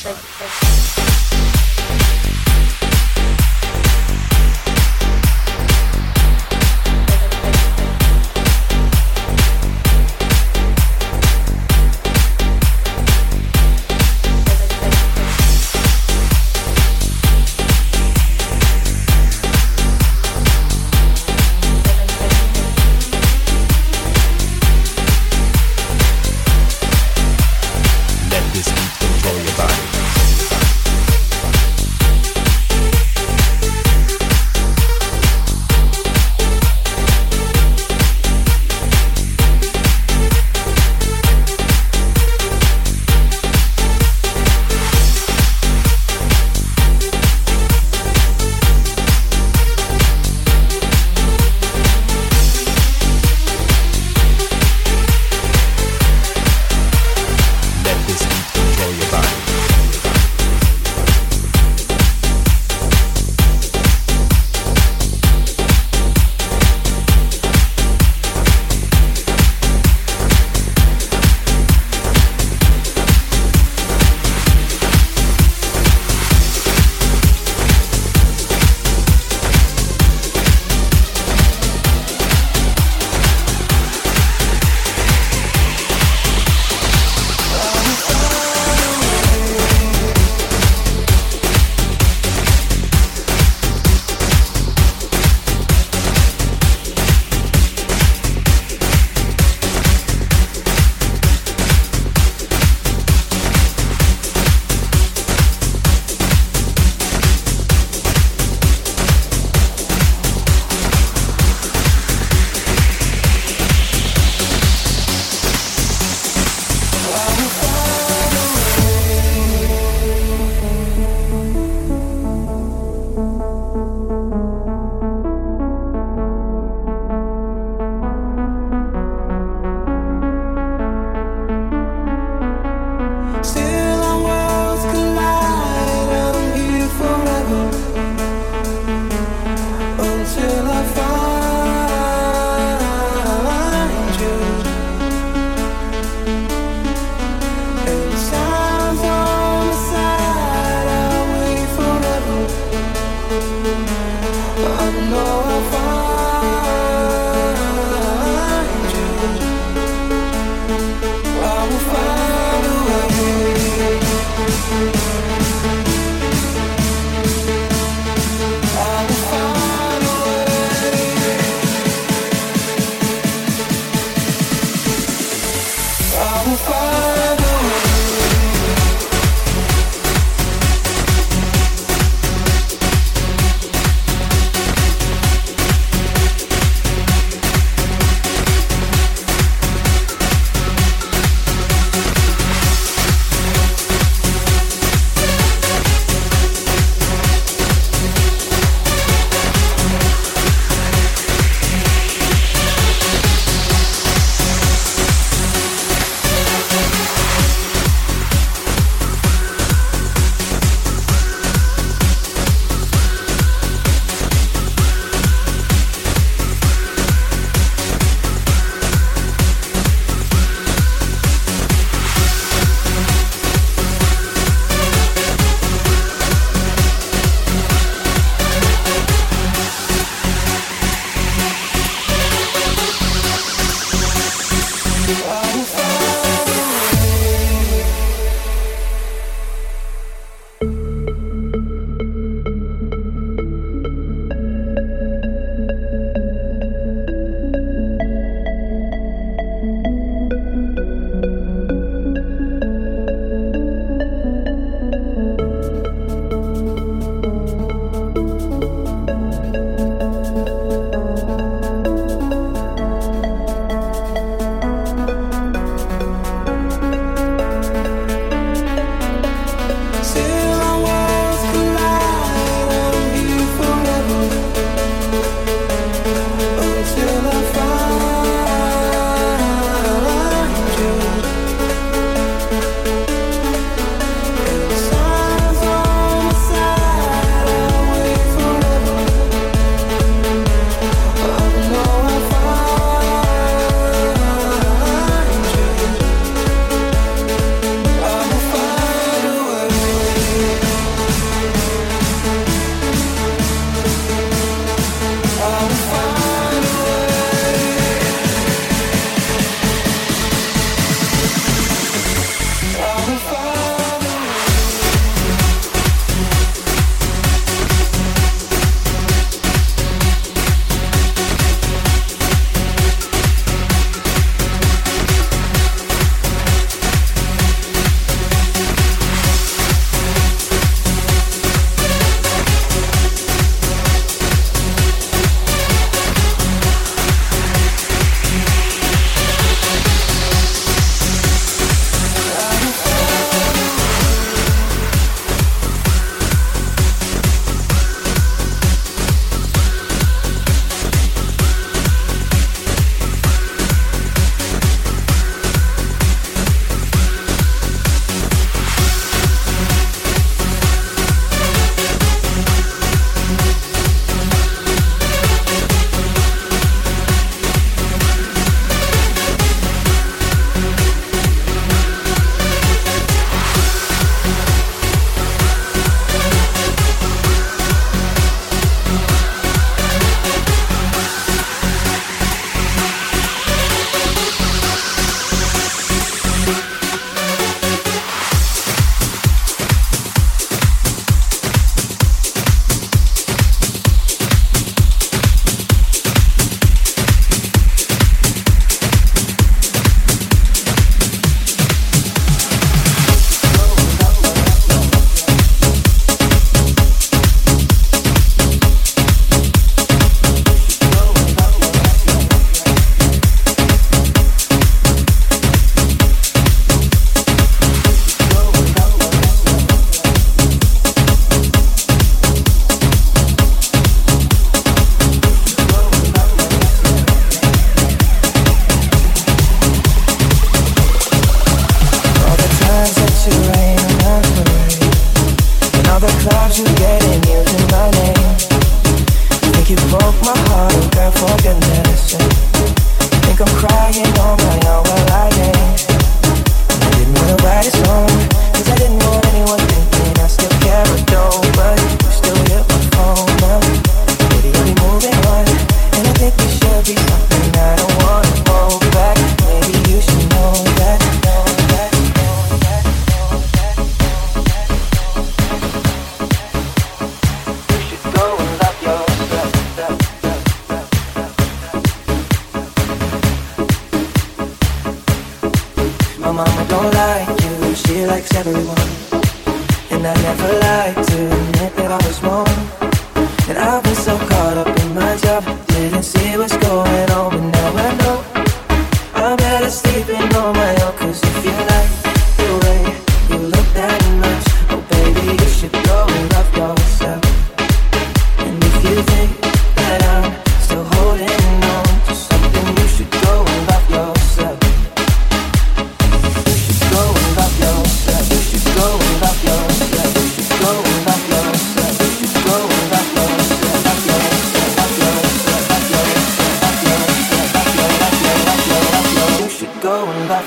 shake, shake.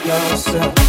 Yourself.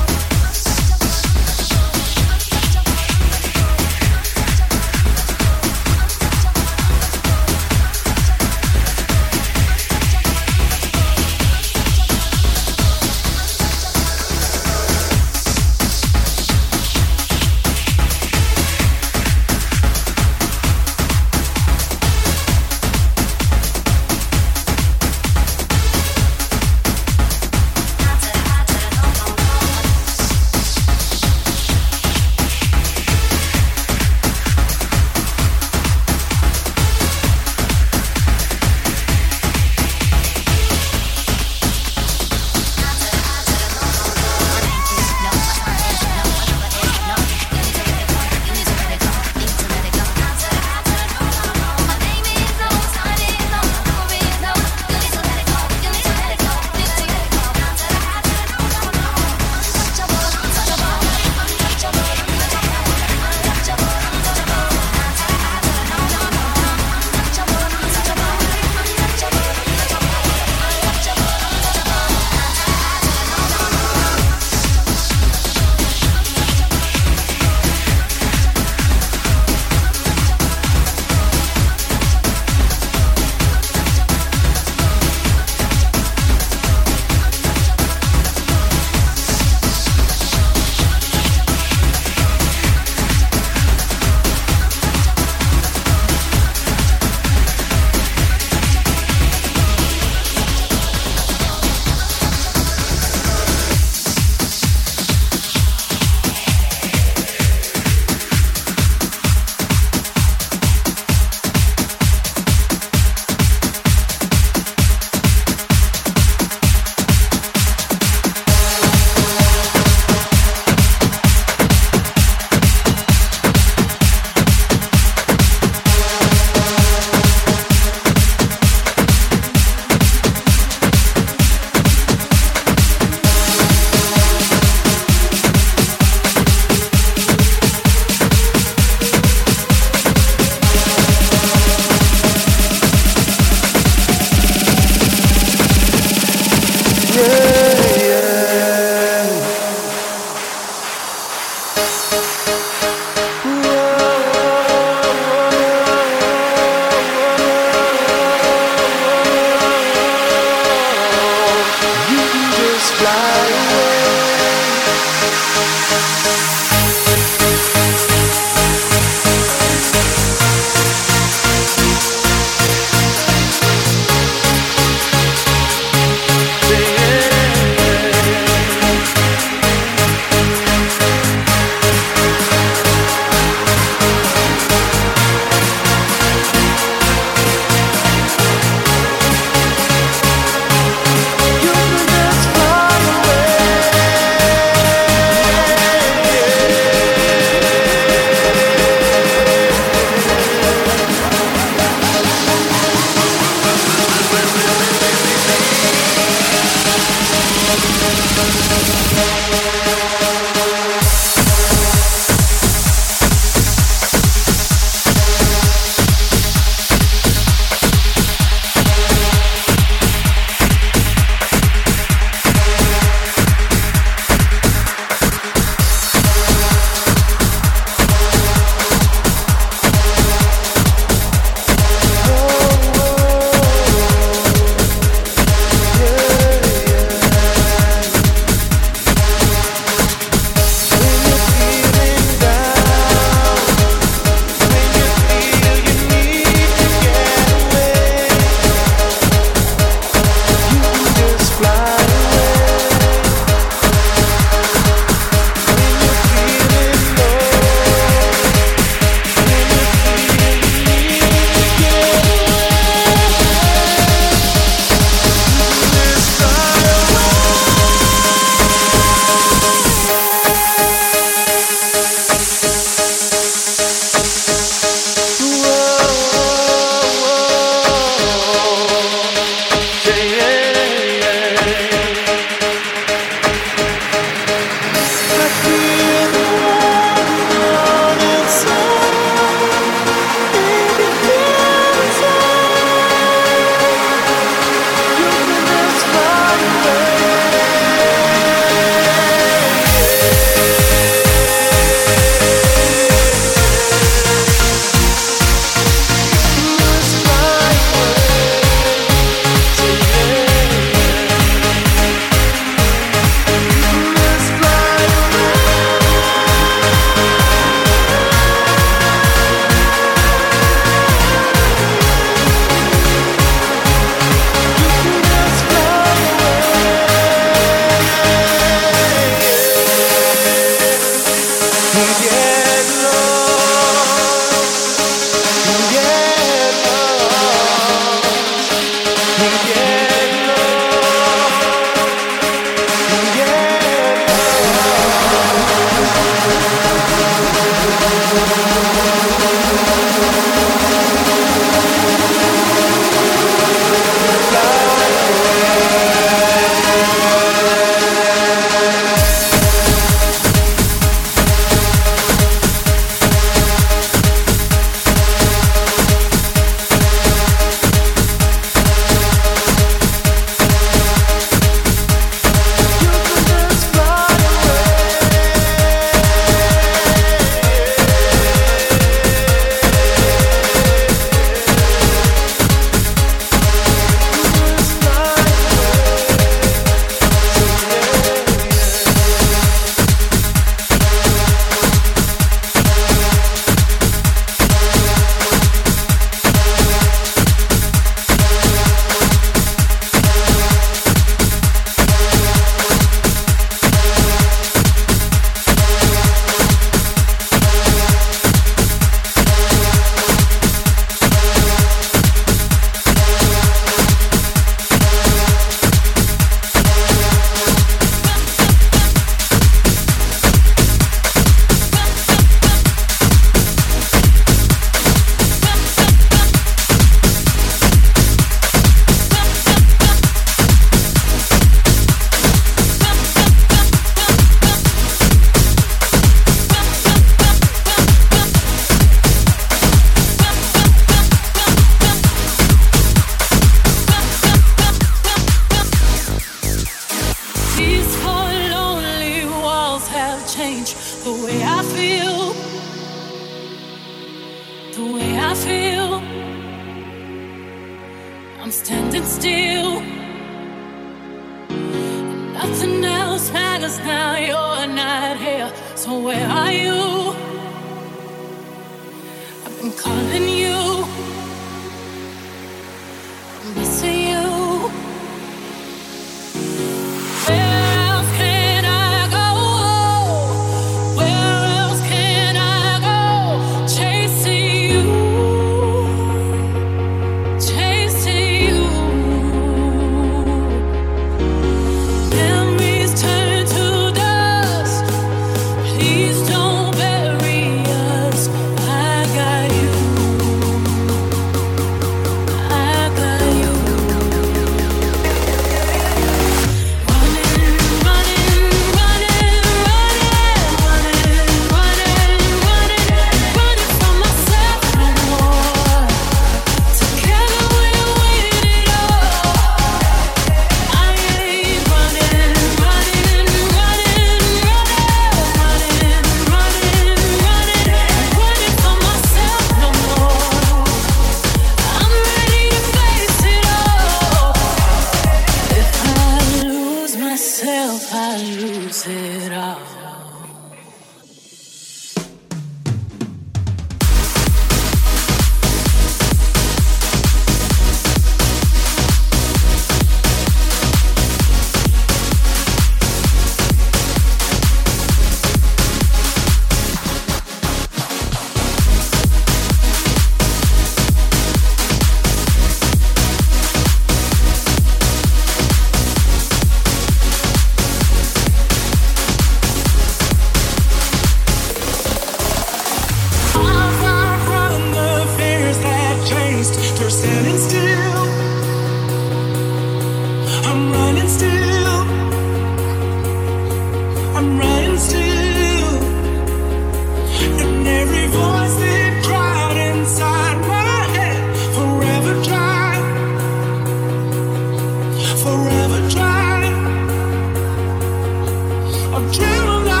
of adrenaline.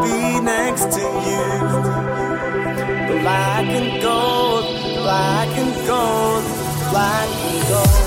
be next to you. Black and gold, black and gold, black and gold.